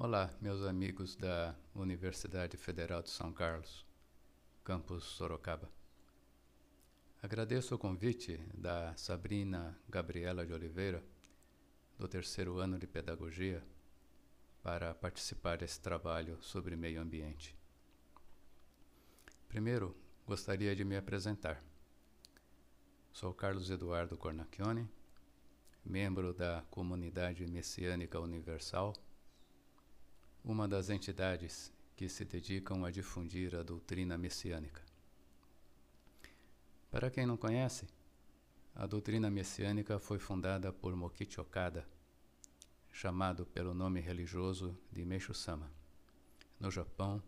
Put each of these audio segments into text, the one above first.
Olá, meus amigos da Universidade Federal de São Carlos, campus Sorocaba. Agradeço o convite da Sabrina Gabriela de Oliveira, do terceiro ano de Pedagogia, para participar desse trabalho sobre meio ambiente. Primeiro, gostaria de me apresentar. Sou Carlos Eduardo Cornacchione, membro da Comunidade Messiânica Universal, uma das entidades que se dedicam a difundir a doutrina messiânica. Para quem não conhece, a doutrina messiânica foi fundada por Mokichi Okada, chamado pelo nome religioso de Meishu Sama, no Japão,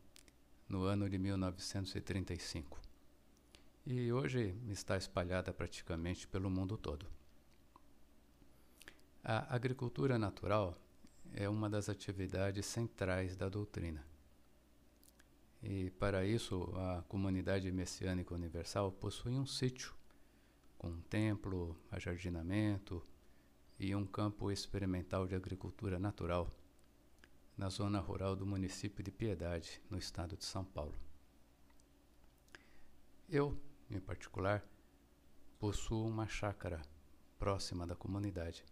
no ano de 1935. E hoje está espalhada praticamente pelo mundo todo. A agricultura natural é uma das atividades centrais da doutrina. E para isso, a comunidade messiânica universal possui um sítio com um templo, ajardinamento e um campo experimental de agricultura natural na zona rural do município de Piedade, no estado de São Paulo. Eu, em particular, possuo uma chácara próxima da comunidade,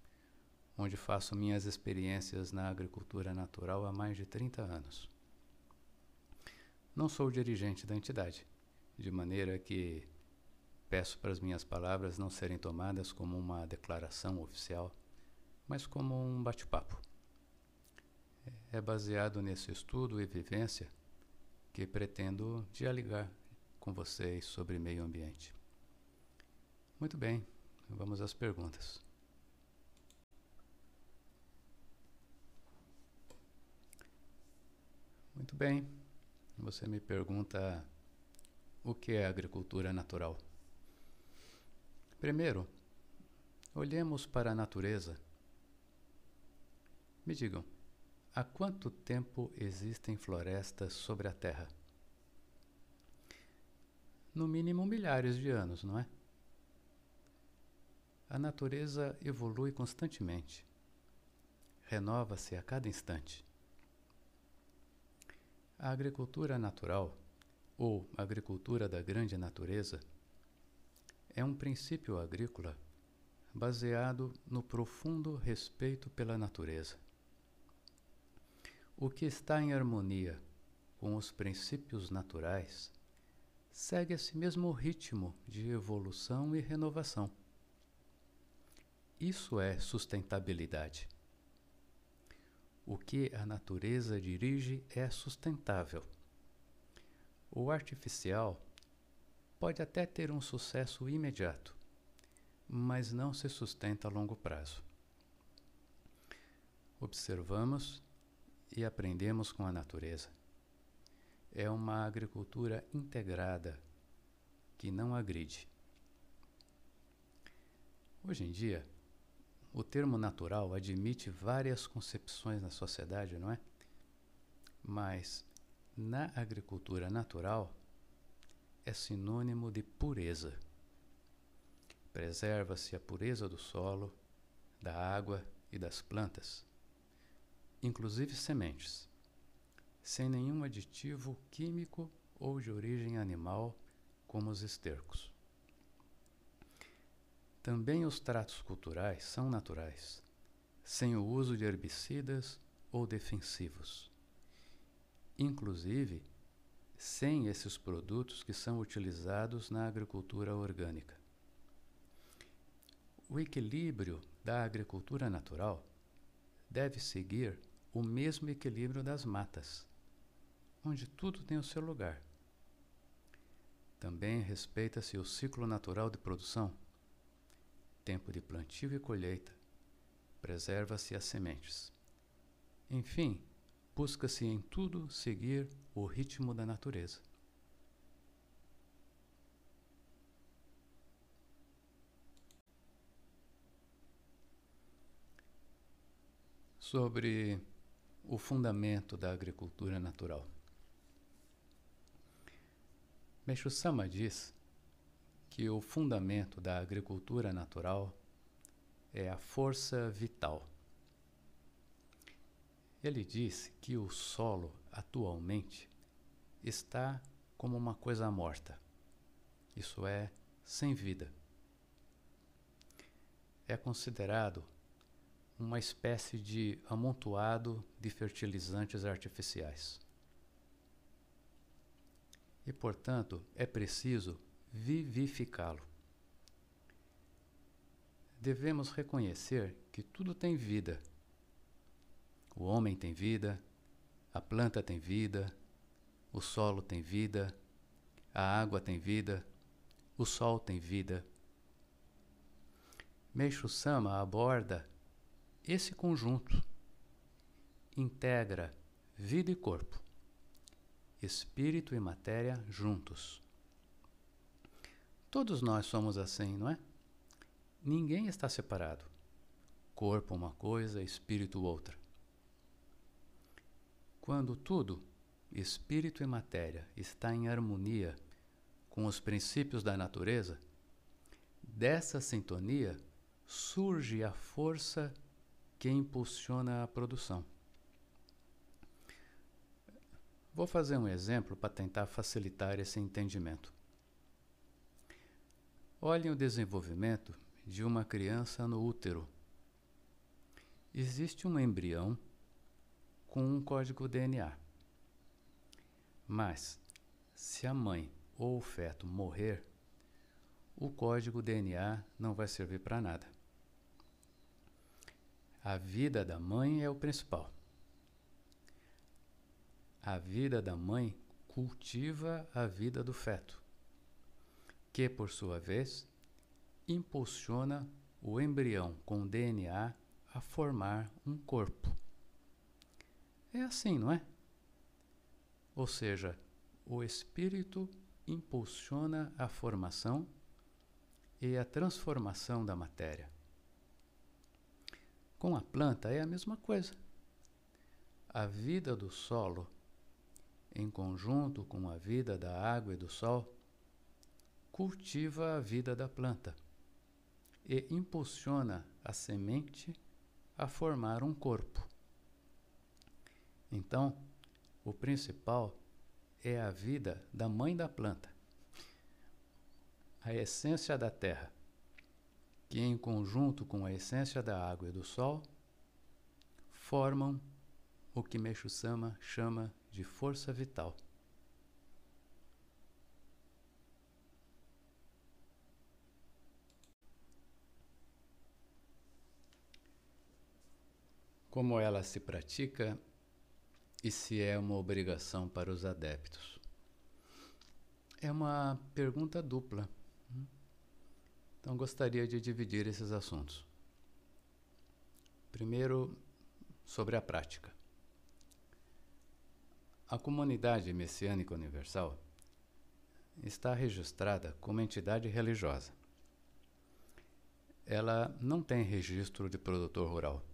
onde faço minhas experiências na agricultura natural há mais de 30 anos. Não sou dirigente da entidade, de maneira que peço para as minhas palavras não serem tomadas como uma declaração oficial, mas como um bate-papo. É baseado nesse estudo e vivência que pretendo dialogar com vocês sobre meio ambiente. Muito bem, vamos às perguntas. Muito bem. Você me pergunta o que é agricultura natural. Primeiro, olhemos para a natureza. Me digam, há quanto tempo existem florestas sobre a Terra? No mínimo milhares de anos, não é? A natureza evolui constantemente, renova-se a cada instante. A agricultura natural, ou agricultura da grande natureza, é um princípio agrícola baseado no profundo respeito pela natureza. O que está em harmonia com os princípios naturais segue esse mesmo ritmo de evolução e renovação. Isso é sustentabilidade. O que a natureza dirige é sustentável. O artificial pode até ter um sucesso imediato, mas não se sustenta a longo prazo. Observamos e aprendemos com a natureza. É uma agricultura integrada que não agride. Hoje em dia, o termo natural admite várias concepções na sociedade, não é? Mas na agricultura natural é sinônimo de pureza. Preserva-se a pureza do solo, da água e das plantas, inclusive sementes, sem nenhum aditivo químico ou de origem animal, como os estercos. Também os tratos culturais são naturais, sem o uso de herbicidas ou defensivos. Inclusive, sem esses produtos que são utilizados na agricultura orgânica. O equilíbrio da agricultura natural deve seguir o mesmo equilíbrio das matas, onde tudo tem o seu lugar. Também respeita-se o ciclo natural de produção tempo de plantio e colheita, preserva-se as sementes. Enfim, busca-se em tudo seguir o ritmo da natureza. Sobre o fundamento da agricultura natural. Meixo Sama diz que o fundamento da agricultura natural é a força vital. Ele disse que o solo atualmente está como uma coisa morta, isso é, sem vida. É considerado uma espécie de amontoado de fertilizantes artificiais. E, portanto, é preciso vivificá-lo. Devemos reconhecer que tudo tem vida. O homem tem vida, a planta tem vida, o solo tem vida, a água tem vida, o sol tem vida. Meixo Sama aborda esse conjunto, integra vida e corpo, espírito e matéria juntos. Todos nós somos assim, não é? Ninguém está separado. Corpo uma coisa, espírito outra. Quando tudo, espírito e matéria, está em harmonia com os princípios da natureza, dessa sintonia surge a força que impulsiona a produção. Vou fazer um exemplo para tentar facilitar esse entendimento. Olhem o desenvolvimento de uma criança no útero. Existe um embrião com um código DNA. Mas, se a mãe ou o feto morrer, o código DNA não vai servir para nada. A vida da mãe é o principal. A vida da mãe cultiva a vida do feto, que, por sua vez, impulsiona o embrião com DNA a formar um corpo. É assim, não é? Ou seja, o espírito impulsiona a formação e a transformação da matéria. Com a planta é a mesma coisa. A vida do solo, em conjunto com a vida da água e do sol, cultiva a vida da planta e impulsiona a semente a formar um corpo. Então, o principal é a vida da mãe da planta, a essência da terra, que em conjunto com a essência da água e do sol formam o que Meixo Sama chama de força vital. Como ela se pratica e se é uma obrigação para os adeptos? É uma pergunta dupla. Então gostaria de dividir esses assuntos. Primeiro, sobre a prática. A comunidade messiânica universal está registrada como entidade religiosa. Ela não tem registro de produtor rural.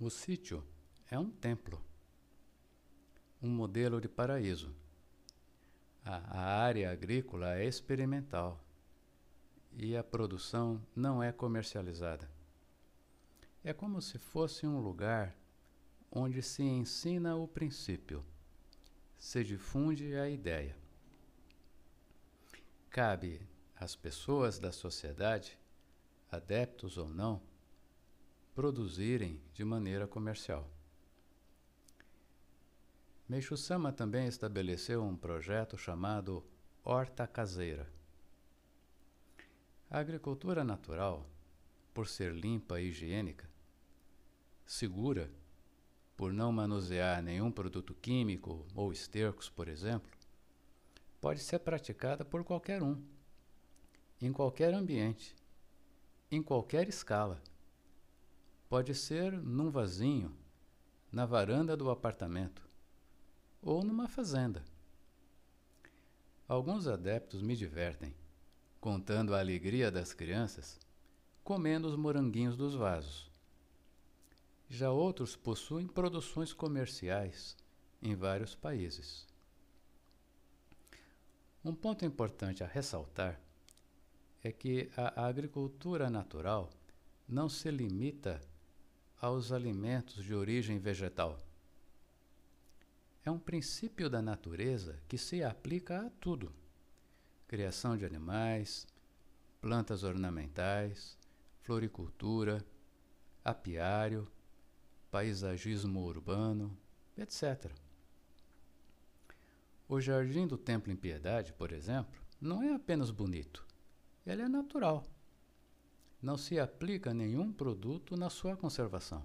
O sítio é um templo, um modelo de paraíso. A, a área agrícola é experimental e a produção não é comercializada. É como se fosse um lugar onde se ensina o princípio, se difunde a ideia. Cabe às pessoas da sociedade, adeptos ou não, produzirem de maneira comercial. Meixo Sama também estabeleceu um projeto chamado Horta Caseira. A agricultura natural, por ser limpa e higiênica, segura, por não manusear nenhum produto químico ou estercos, por exemplo, pode ser praticada por qualquer um, em qualquer ambiente, em qualquer escala. Pode ser num vasinho, na varanda do apartamento ou numa fazenda. Alguns adeptos me divertem, contando a alegria das crianças comendo os moranguinhos dos vasos. Já outros possuem produções comerciais em vários países. Um ponto importante a ressaltar é que a agricultura natural não se limita aos alimentos de origem vegetal. É um princípio da natureza que se aplica a tudo: criação de animais, plantas ornamentais, floricultura, apiário, paisagismo urbano, etc. O Jardim do Templo em Piedade, por exemplo, não é apenas bonito, ele é natural. Não se aplica nenhum produto na sua conservação.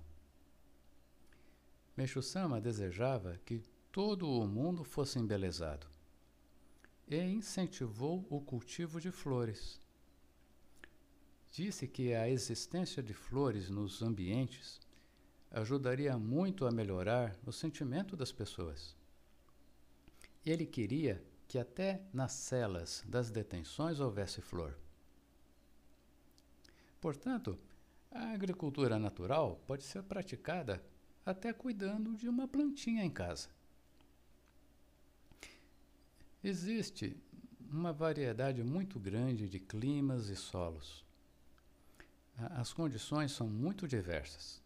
Meixo Sama desejava que todo o mundo fosse embelezado e incentivou o cultivo de flores. Disse que a existência de flores nos ambientes ajudaria muito a melhorar o sentimento das pessoas. Ele queria que até nas celas das detenções houvesse flor. Portanto, a agricultura natural pode ser praticada até cuidando de uma plantinha em casa. Existe uma variedade muito grande de climas e solos. As condições são muito diversas.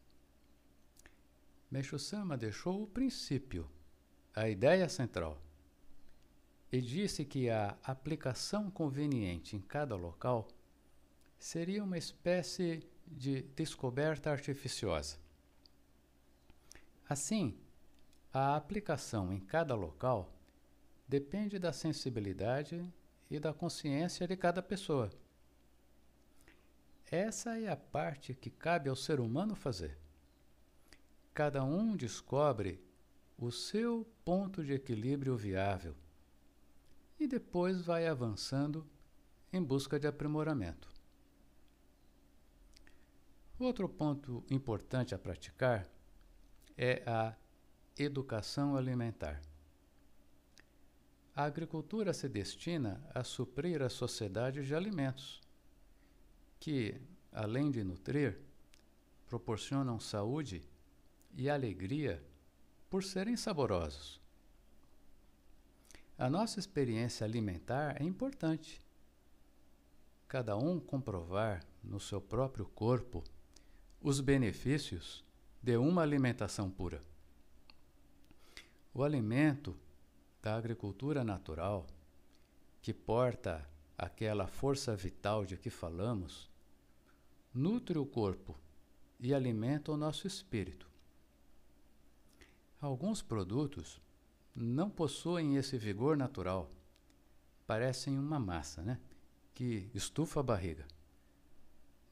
Meixo Sama deixou o princípio, a ideia central, e disse que a aplicação conveniente em cada local seria uma espécie de descoberta artificiosa. Assim, a aplicação em cada local depende da sensibilidade e da consciência de cada pessoa. Essa é a parte que cabe ao ser humano fazer. Cada um descobre o seu ponto de equilíbrio viável e depois vai avançando em busca de aprimoramento. Outro ponto importante a praticar é a educação alimentar. A agricultura se destina a suprir a sociedade de alimentos, que, além de nutrir, proporcionam saúde e alegria por serem saborosos. A nossa experiência alimentar é importante. Cada um comprovar no seu próprio corpo os benefícios de uma alimentação pura. O alimento da agricultura natural, que porta aquela força vital de que falamos, nutre o corpo e alimenta o nosso espírito. Alguns produtos não possuem esse vigor natural. Parecem uma massa, né? Que estufa a barriga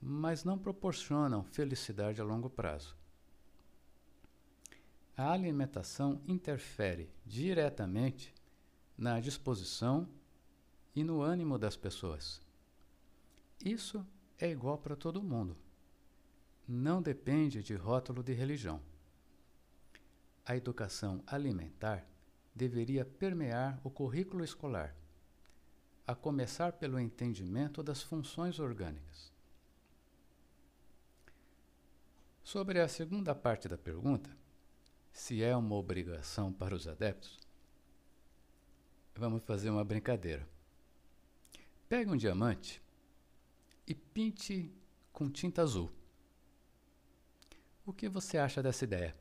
mas não proporcionam felicidade a longo prazo. A alimentação interfere diretamente na disposição e no ânimo das pessoas. Isso é igual para todo mundo. Não depende de rótulo de religião. A educação alimentar deveria permear o currículo escolar, a começar pelo entendimento das funções orgânicas. Sobre a segunda parte da pergunta, se é uma obrigação para os adeptos, vamos fazer uma brincadeira. Pegue um diamante e pinte com tinta azul. O que você acha dessa ideia?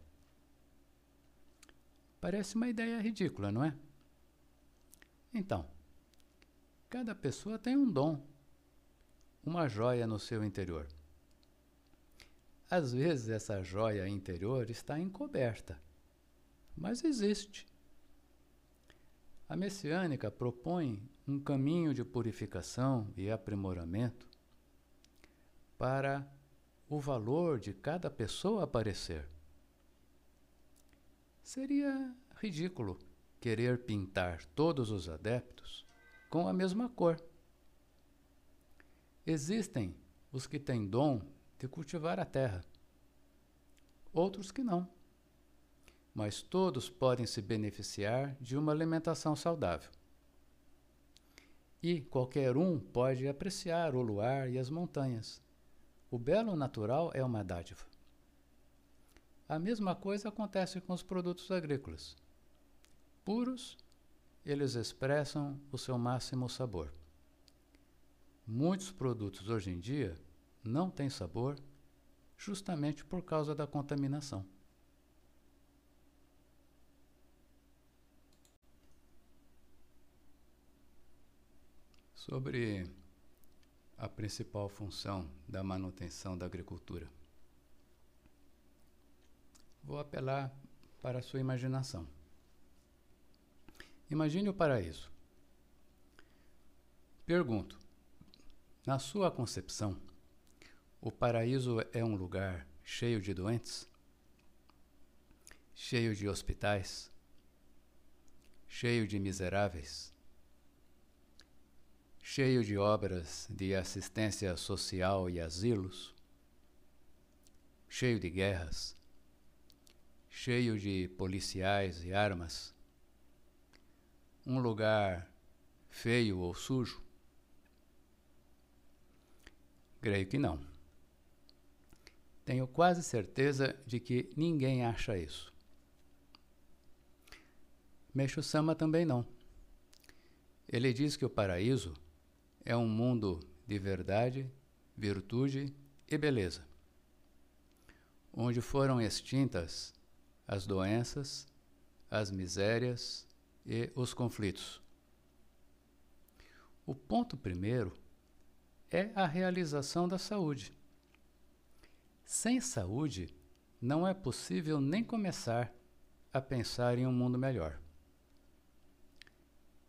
Parece uma ideia ridícula, não é? Então, cada pessoa tem um dom, uma joia no seu interior. Às vezes essa joia interior está encoberta, mas existe. A messiânica propõe um caminho de purificação e aprimoramento para o valor de cada pessoa aparecer. Seria ridículo querer pintar todos os adeptos com a mesma cor. Existem os que têm dom de cultivar a terra. Outros que não. Mas todos podem se beneficiar de uma alimentação saudável. E qualquer um pode apreciar o luar e as montanhas. O belo natural é uma dádiva. A mesma coisa acontece com os produtos agrícolas. Puros, eles expressam o seu máximo sabor. Muitos produtos hoje em dia não têm sabor justamente por causa da contaminação. Sobre a principal função da manutenção da agricultura. Vou apelar para a sua imaginação. Imagine o paraíso. Pergunto: na sua concepção, o paraíso é um lugar cheio de doentes? Cheio de hospitais? Cheio de miseráveis? Cheio de obras de assistência social e asilos? Cheio de guerras? Cheio de policiais e armas? Um lugar feio ou sujo? Creio que não. Tenho quase certeza de que ninguém acha isso. Meixo Sama também não. Ele diz que o paraíso é um mundo de verdade, virtude e beleza, onde foram extintas as doenças, as misérias e os conflitos. O ponto primeiro é a realização da saúde. Sem saúde, não é possível nem começar a pensar em um mundo melhor.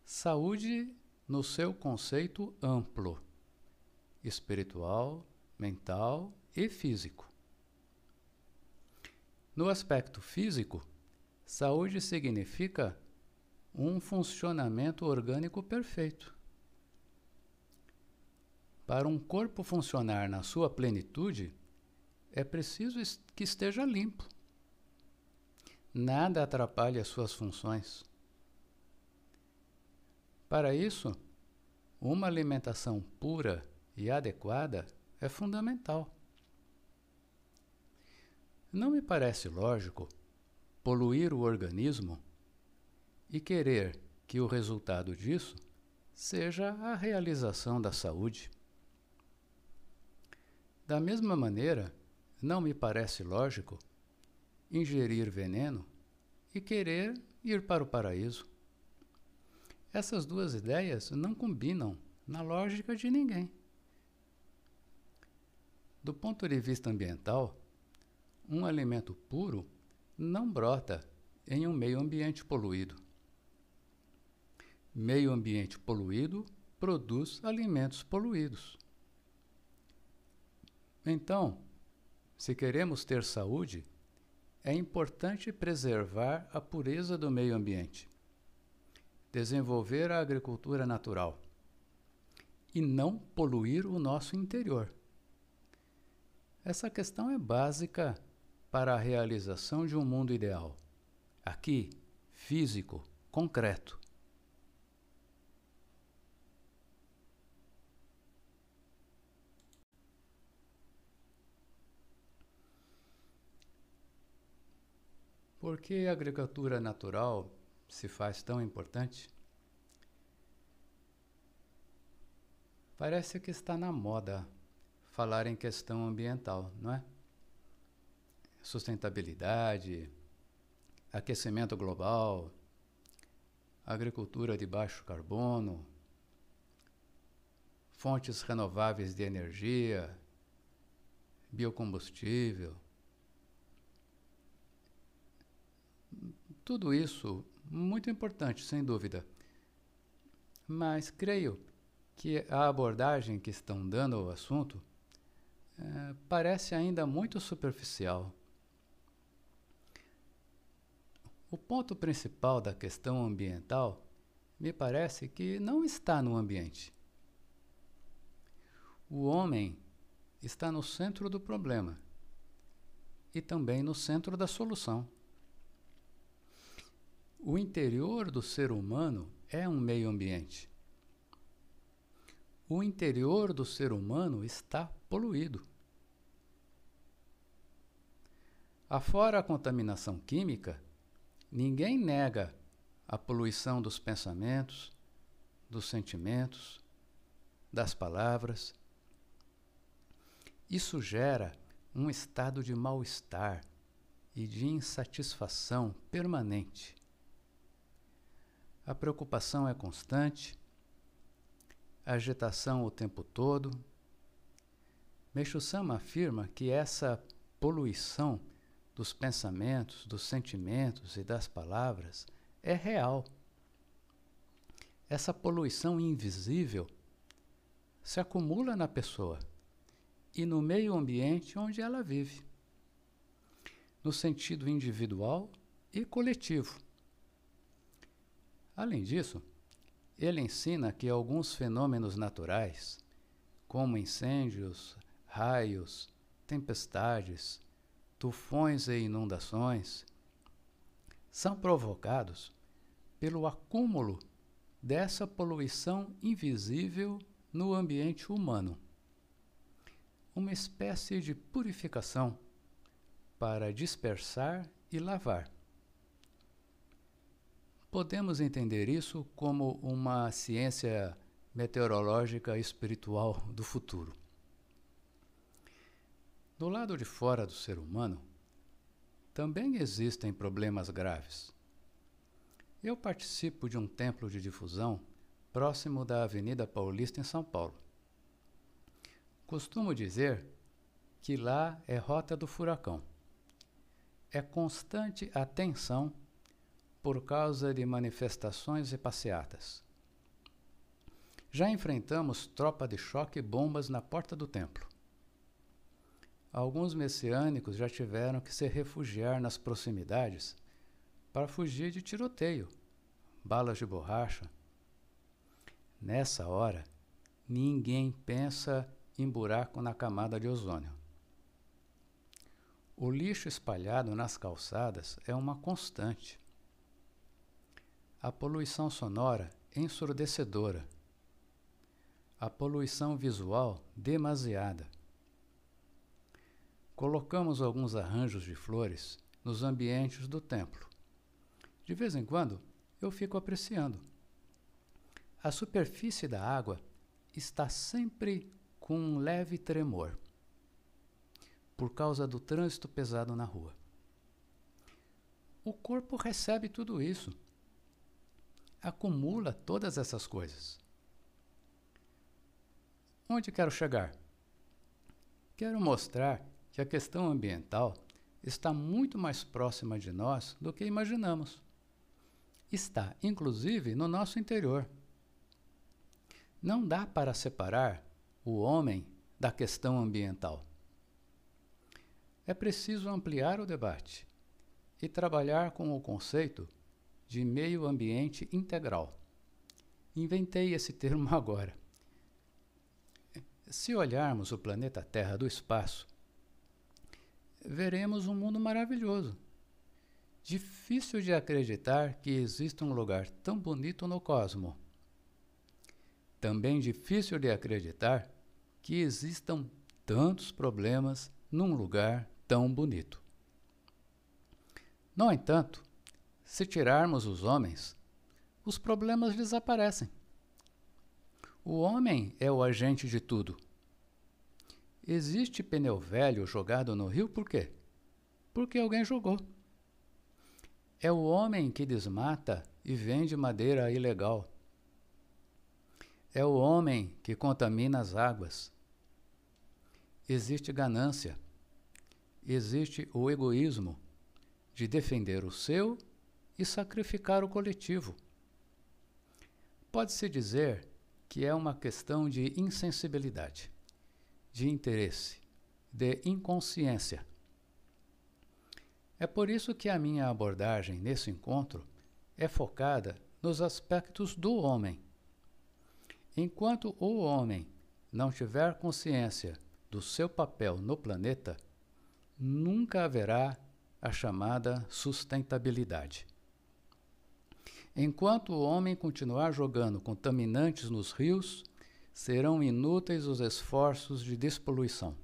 Saúde no seu conceito amplo, espiritual, mental e físico. No aspecto físico, saúde significa um funcionamento orgânico perfeito. Para um corpo funcionar na sua plenitude, é preciso que esteja limpo. Nada atrapalhe as suas funções. Para isso, uma alimentação pura e adequada é fundamental. Não me parece lógico poluir o organismo e querer que o resultado disso seja a realização da saúde. Da mesma maneira, não me parece lógico ingerir veneno e querer ir para o paraíso. Essas duas ideias não combinam na lógica de ninguém. Do ponto de vista ambiental, um alimento puro não brota em um meio ambiente poluído. Meio ambiente poluído produz alimentos poluídos. Então, se queremos ter saúde, é importante preservar a pureza do meio ambiente, desenvolver a agricultura natural e não poluir o nosso interior. Essa questão é básica para a realização de um mundo ideal, aqui, físico, concreto. Por que a agricultura natural se faz tão importante? Parece que está na moda falar em questão ambiental, não é? Sustentabilidade, aquecimento global, agricultura de baixo carbono, fontes renováveis de energia, biocombustível. Tudo isso muito importante, sem dúvida. Mas creio que a abordagem que estão dando ao assunto é, parece ainda muito superficial. O ponto principal da questão ambiental me parece que não está no ambiente. O homem está no centro do problema e também no centro da solução. O interior do ser humano é um meio ambiente. O interior do ser humano está poluído. Afora a contaminação química, ninguém nega a poluição dos pensamentos, dos sentimentos, das palavras. Isso gera um estado de mal-estar e de insatisfação permanente. A preocupação é constante, a agitação o tempo todo. Meixo Sama afirma que essa poluição dos pensamentos, dos sentimentos e das palavras é real. Essa poluição invisível se acumula na pessoa e no meio ambiente onde ela vive, no sentido individual e coletivo. Além disso, ele ensina que alguns fenômenos naturais, como incêndios, raios, tempestades, tufões e inundações, são provocados pelo acúmulo dessa poluição invisível no ambiente humano uma espécie de purificação para dispersar e lavar. Podemos entender isso como uma ciência meteorológica espiritual do futuro. Do lado de fora do ser humano, também existem problemas graves. Eu participo de um templo de difusão próximo da Avenida Paulista, em São Paulo. Costumo dizer que lá é rota do furacão. É constante a tensão por causa de manifestações e passeatas. Já enfrentamos tropa de choque e bombas na porta do templo. Alguns messiânicos já tiveram que se refugiar nas proximidades para fugir de tiroteio, balas de borracha. Nessa hora, ninguém pensa em buraco na camada de ozônio. O lixo espalhado nas calçadas é uma constante. A poluição sonora ensurdecedora. A poluição visual demasiada. Colocamos alguns arranjos de flores nos ambientes do templo. De vez em quando, eu fico apreciando. A superfície da água está sempre com um leve tremor, por causa do trânsito pesado na rua. O corpo recebe tudo isso, acumula todas essas coisas. Onde quero chegar? Quero mostrar que a questão ambiental está muito mais próxima de nós do que imaginamos. Está, inclusive, no nosso interior. Não dá para separar o homem da questão ambiental. É preciso ampliar o debate e trabalhar com o conceito de meio ambiente integral. Inventei esse termo agora. Se olharmos o planeta Terra do espaço, veremos um mundo maravilhoso. Difícil de acreditar que exista um lugar tão bonito no cosmos. Também difícil de acreditar que existam tantos problemas num lugar tão bonito. No entanto, se tirarmos os homens, os problemas desaparecem. O homem é o agente de tudo. Existe pneu velho jogado no rio por quê? Porque alguém jogou. É o homem que desmata e vende madeira ilegal. É o homem que contamina as águas. Existe ganância. Existe o egoísmo de defender o seu e sacrificar o coletivo. Pode-se dizer que é uma questão de insensibilidade, de interesse, de inconsciência. É por isso que a minha abordagem nesse encontro é focada nos aspectos do homem Enquanto o homem não tiver consciência do seu papel no planeta, nunca haverá a chamada sustentabilidade. Enquanto o homem continuar jogando contaminantes nos rios, serão inúteis os esforços de despoluição.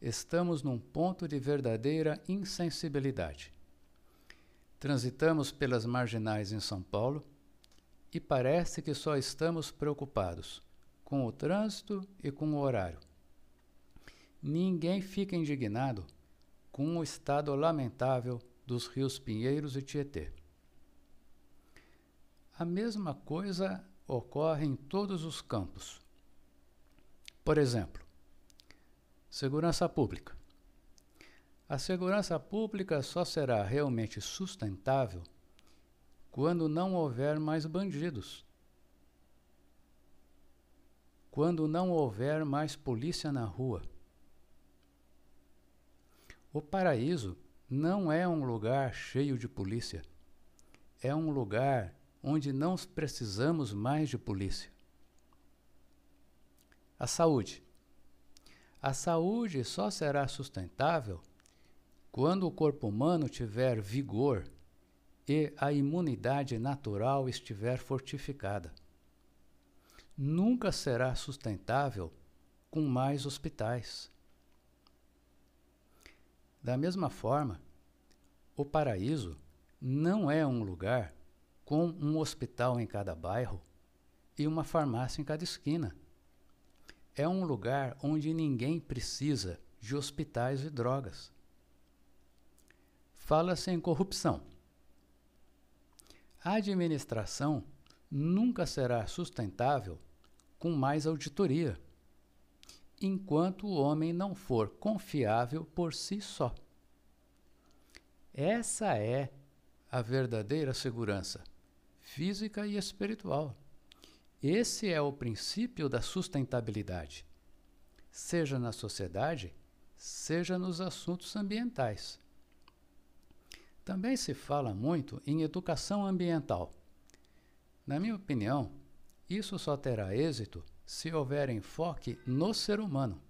Estamos num ponto de verdadeira insensibilidade. Transitamos pelas marginais em São Paulo e parece que só estamos preocupados com o trânsito e com o horário. ninguém fica indignado com o estado lamentável dos rios Pinheiros e Tietê. A mesma coisa ocorre em todos os campos. Por exemplo, segurança pública. A segurança pública só será realmente sustentável quando não houver mais bandidos. Quando não houver mais polícia na rua. O paraíso não é um lugar cheio de polícia. É um lugar onde não precisamos mais de polícia. A saúde. A saúde só será sustentável quando o corpo humano tiver vigor e a imunidade natural estiver fortificada. Nunca será sustentável com mais hospitais. Da mesma forma, o paraíso não é um lugar com um hospital em cada bairro e uma farmácia em cada esquina. É um lugar onde ninguém precisa de hospitais e drogas. Fala-se em corrupção. A administração nunca será sustentável com mais auditoria, enquanto o homem não for confiável por si só. Essa é a verdadeira segurança física e espiritual. Esse é o princípio da sustentabilidade, seja na sociedade, seja nos assuntos ambientais. Também se fala muito em educação ambiental. Na minha opinião, isso só terá êxito se houver enfoque no ser humano.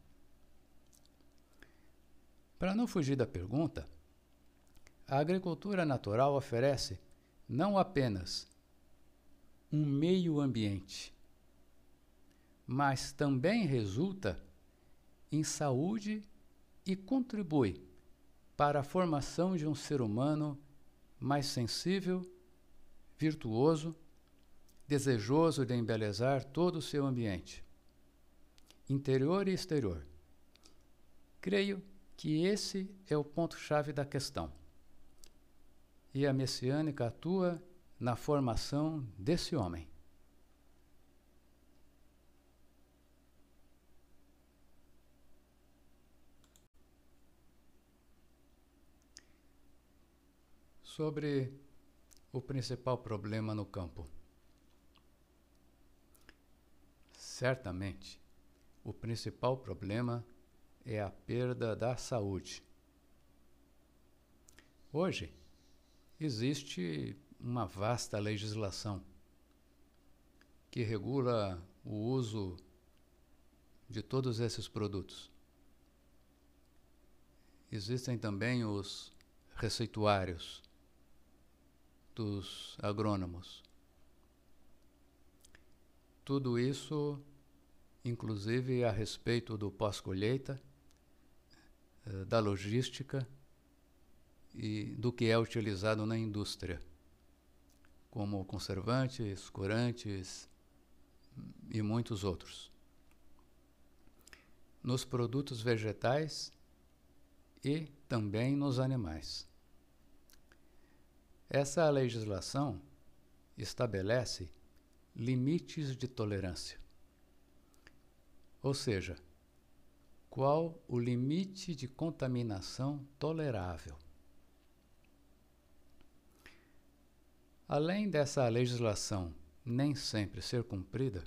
Para não fugir da pergunta, a agricultura natural oferece não apenas um meio ambiente, mas também resulta em saúde e contribui para a formação de um ser humano mais sensível, virtuoso, desejoso de embelezar todo o seu ambiente, interior e exterior. Creio que esse é o ponto-chave da questão. E a messiânica atua na formação desse homem. Sobre o principal problema no campo. Certamente, o principal problema é a perda da saúde. Hoje, existe uma vasta legislação que regula o uso de todos esses produtos. Existem também os receituários dos agrônomos. Tudo isso, inclusive a respeito do pós-colheita, eh, da logística e do que é utilizado na indústria como conservantes, corantes e muitos outros. Nos produtos vegetais e também nos animais. Essa legislação estabelece limites de tolerância. Ou seja, qual o limite de contaminação tolerável? Além dessa legislação nem sempre ser cumprida,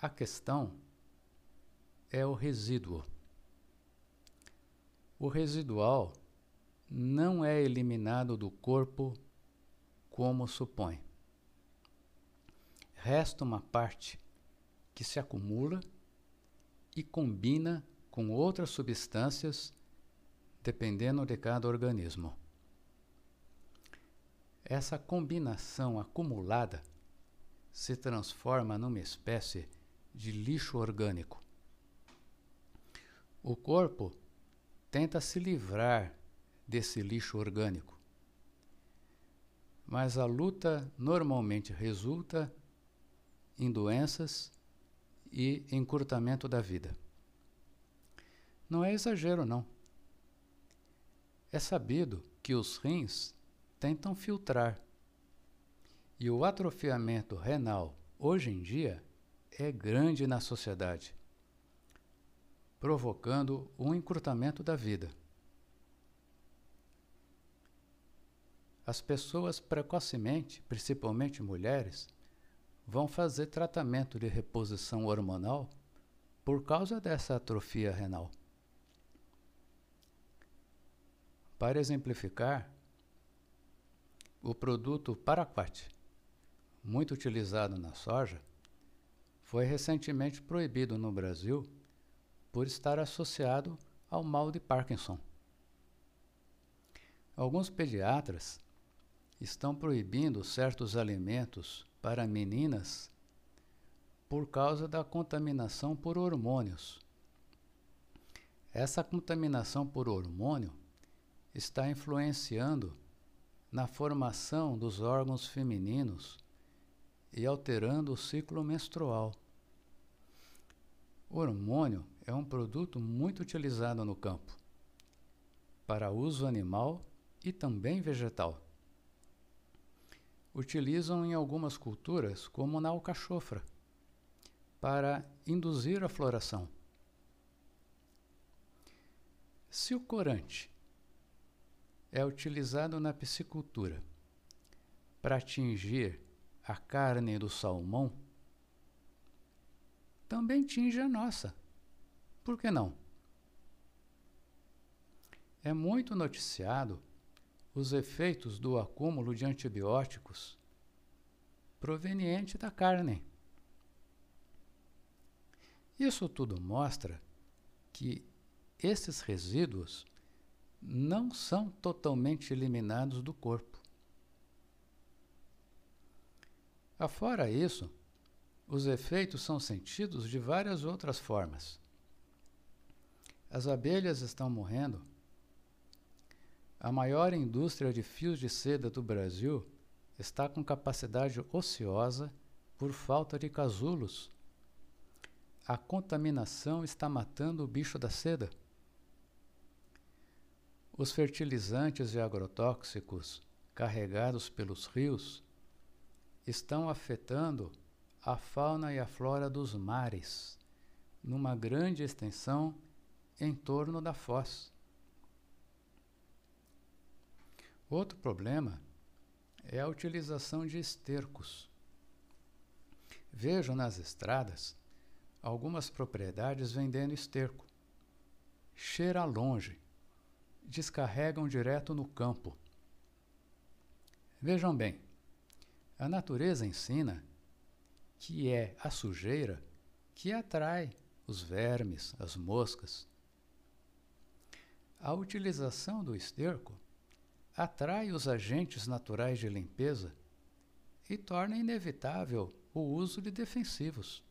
a questão é o resíduo. O residual não é eliminado do corpo como supõe. Resta uma parte que se acumula e combina com outras substâncias, dependendo de cada organismo. Essa combinação acumulada se transforma numa espécie de lixo orgânico. O corpo tenta se livrar desse lixo orgânico, mas a luta normalmente resulta em doenças e encurtamento da vida. Não é exagero, não. É sabido que os rins tentam filtrar. E o atrofiamento renal, hoje em dia, é grande na sociedade, provocando um encurtamento da vida. As pessoas precocemente, principalmente mulheres, vão fazer tratamento de reposição hormonal por causa dessa atrofia renal. Para exemplificar, o produto Paraquat, muito utilizado na soja, foi recentemente proibido no Brasil por estar associado ao mal de Parkinson. Alguns pediatras estão proibindo certos alimentos para meninas por causa da contaminação por hormônios. Essa contaminação por hormônio está influenciando na formação dos órgãos femininos e alterando o ciclo menstrual. O hormônio é um produto muito utilizado no campo, para uso animal e também vegetal utilizam em algumas culturas, como na alcachofra, para induzir a floração. Se o corante é utilizado na piscicultura para atingir a carne do salmão, também tinge a nossa. Por que não? É muito noticiado os efeitos do acúmulo de antibióticos proveniente da carne. Isso tudo mostra que esses resíduos não são totalmente eliminados do corpo. Afora isso, os efeitos são sentidos de várias outras formas. As abelhas estão morrendo a maior indústria de fios de seda do Brasil está com capacidade ociosa por falta de casulos. A contaminação está matando o bicho da seda. Os fertilizantes e agrotóxicos carregados pelos rios estão afetando a fauna e a flora dos mares, numa grande extensão em torno da foz. Outro problema é a utilização de estercos. Vejo nas estradas algumas propriedades vendendo esterco. Cheira longe, descarregam direto no campo. Vejam bem, a natureza ensina que é a sujeira que atrai os vermes, as moscas. A utilização do esterco atrai os agentes naturais de limpeza e torna inevitável o uso de defensivos.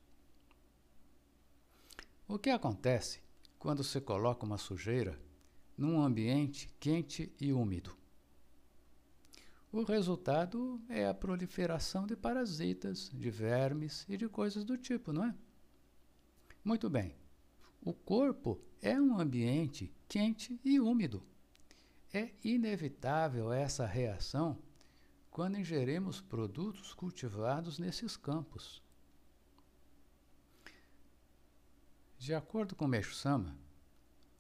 O que acontece quando se coloca uma sujeira num ambiente quente e úmido? O resultado é a proliferação de parasitas, de vermes e de coisas do tipo, não é? Muito bem. O corpo é um ambiente quente e úmido. É inevitável essa reação quando ingerimos produtos cultivados nesses campos. De acordo com Meixo Sama,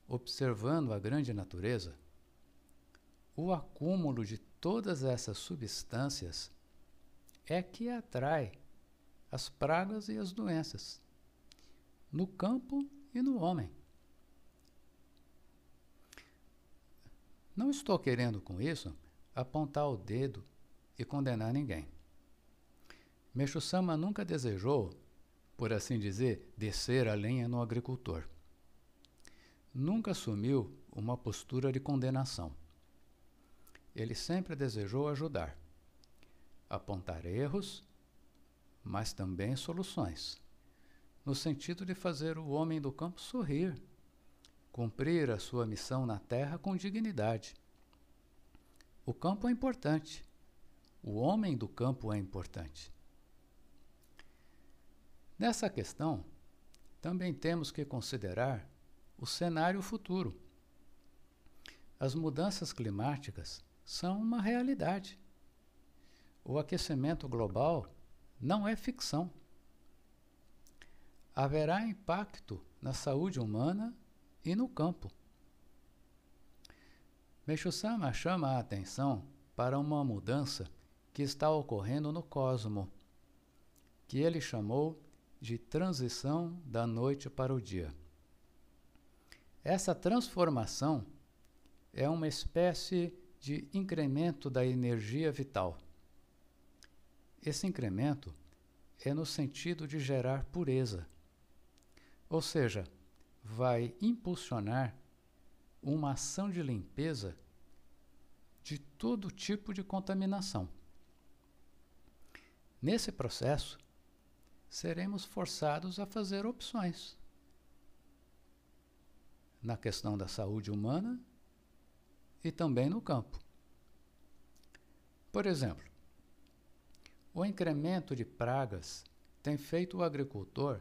observando a grande natureza, o acúmulo de todas essas substâncias é que atrai as pragas e as doenças no campo e no homem. Não estou querendo com isso apontar o dedo e condenar ninguém. Meixo Sama nunca desejou, por assim dizer, descer a lenha no agricultor. Nunca assumiu uma postura de condenação. Ele sempre desejou ajudar, apontar erros, mas também soluções, no sentido de fazer o homem do campo sorrir cumprir a sua missão na terra com dignidade. O campo é importante. O homem do campo é importante. Nessa questão, também temos que considerar o cenário futuro. As mudanças climáticas são uma realidade. O aquecimento global não é ficção. Haverá impacto na saúde humana e no campo. Meixo-sama chama a atenção para uma mudança que está ocorrendo no cosmo, que ele chamou de transição da noite para o dia. Essa transformação é uma espécie de incremento da energia vital. Esse incremento é no sentido de gerar pureza, ou seja, vai impulsionar uma ação de limpeza de todo tipo de contaminação. Nesse processo, seremos forçados a fazer opções na questão da saúde humana e também no campo. Por exemplo, o incremento de pragas tem feito o agricultor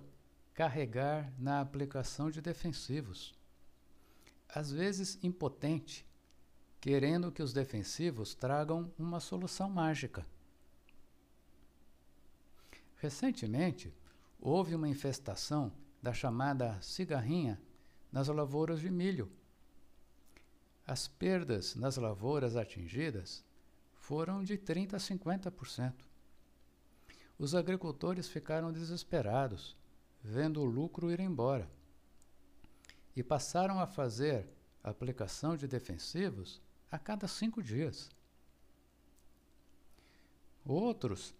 carregar na aplicação de defensivos, às vezes impotente, querendo que os defensivos tragam uma solução mágica. Recentemente, houve uma infestação da chamada cigarrinha nas lavouras de milho. As perdas nas lavouras atingidas foram de 30 a 50%. Os agricultores ficaram desesperados, vendo o lucro ir embora, e passaram a fazer aplicação de defensivos a cada cinco dias. Outros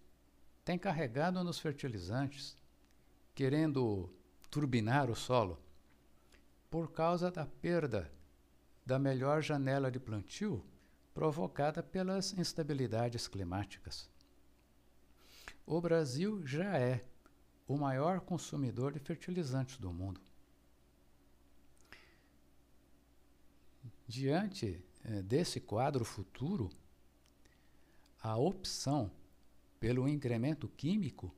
tem carregado nos fertilizantes, querendo turbinar o solo, por causa da perda da melhor janela de plantio provocada pelas instabilidades climáticas. O Brasil já é o maior consumidor de fertilizantes do mundo. Diante eh, desse quadro futuro, a opção pelo incremento químico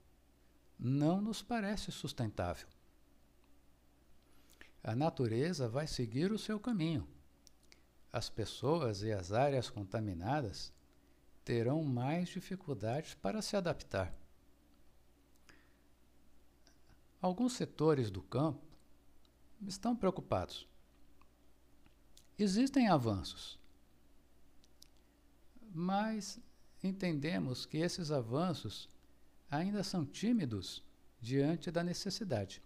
não nos parece sustentável. A natureza vai seguir o seu caminho. As pessoas e as áreas contaminadas terão mais dificuldades para se adaptar. Alguns setores do campo estão preocupados. Existem avanços, mas entendemos que esses avanços ainda são tímidos diante da necessidade.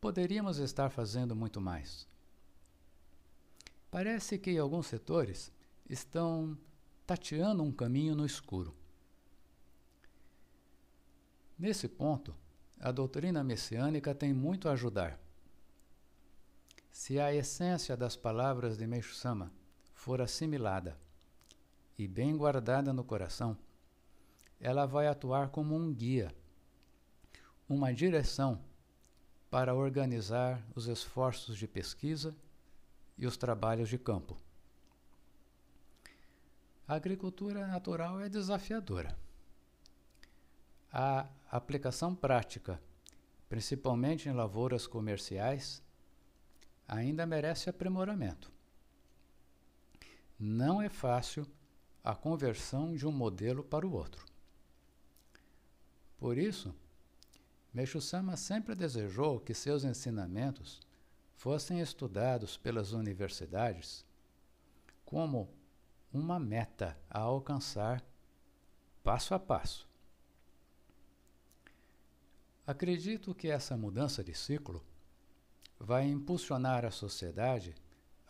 Poderíamos estar fazendo muito mais. Parece que alguns setores estão tateando um caminho no escuro. Nesse ponto, a doutrina messiânica tem muito a ajudar. Se a essência das palavras de Meixo Sama for assimilada e bem guardada no coração, ela vai atuar como um guia, uma direção para organizar os esforços de pesquisa e os trabalhos de campo. A agricultura natural é desafiadora. A aplicação prática, principalmente em lavouras comerciais, ainda merece aprimoramento. Não é fácil a conversão de um modelo para o outro. Por isso, Meixo Sama sempre desejou que seus ensinamentos fossem estudados pelas universidades como uma meta a alcançar passo a passo. Acredito que essa mudança de ciclo vai impulsionar a sociedade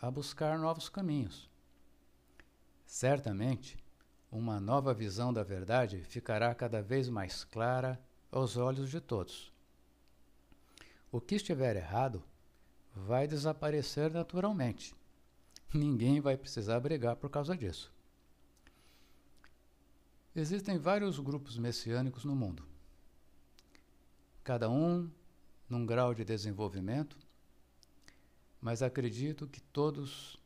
a buscar novos caminhos Certamente, uma nova visão da verdade ficará cada vez mais clara aos olhos de todos. O que estiver errado vai desaparecer naturalmente. Ninguém vai precisar brigar por causa disso. Existem vários grupos messiânicos no mundo, cada um num grau de desenvolvimento, mas acredito que todos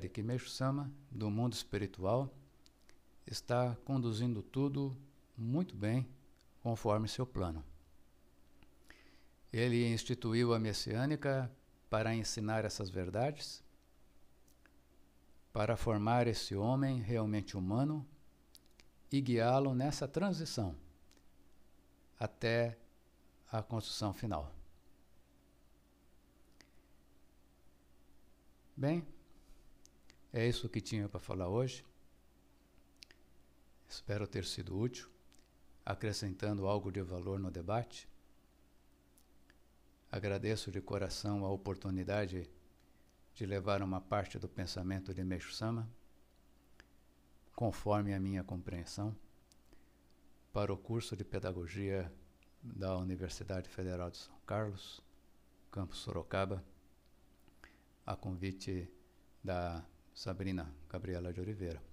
de que Meixo Sama, do mundo espiritual, está conduzindo tudo muito bem conforme seu plano. Ele instituiu a messiânica para ensinar essas verdades, para formar esse homem realmente humano e guiá-lo nessa transição até a construção final. Bem, é isso que tinha para falar hoje. Espero ter sido útil, acrescentando algo de valor no debate. Agradeço de coração a oportunidade de levar uma parte do pensamento de Meixo Sama, conforme a minha compreensão, para o curso de Pedagogia da Universidade Federal de São Carlos, campus Sorocaba, a convite da Sabrina Gabriela de Oliveira.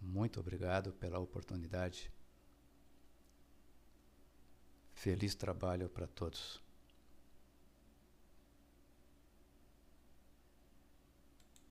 Muito obrigado pela oportunidade. Feliz trabalho para todos.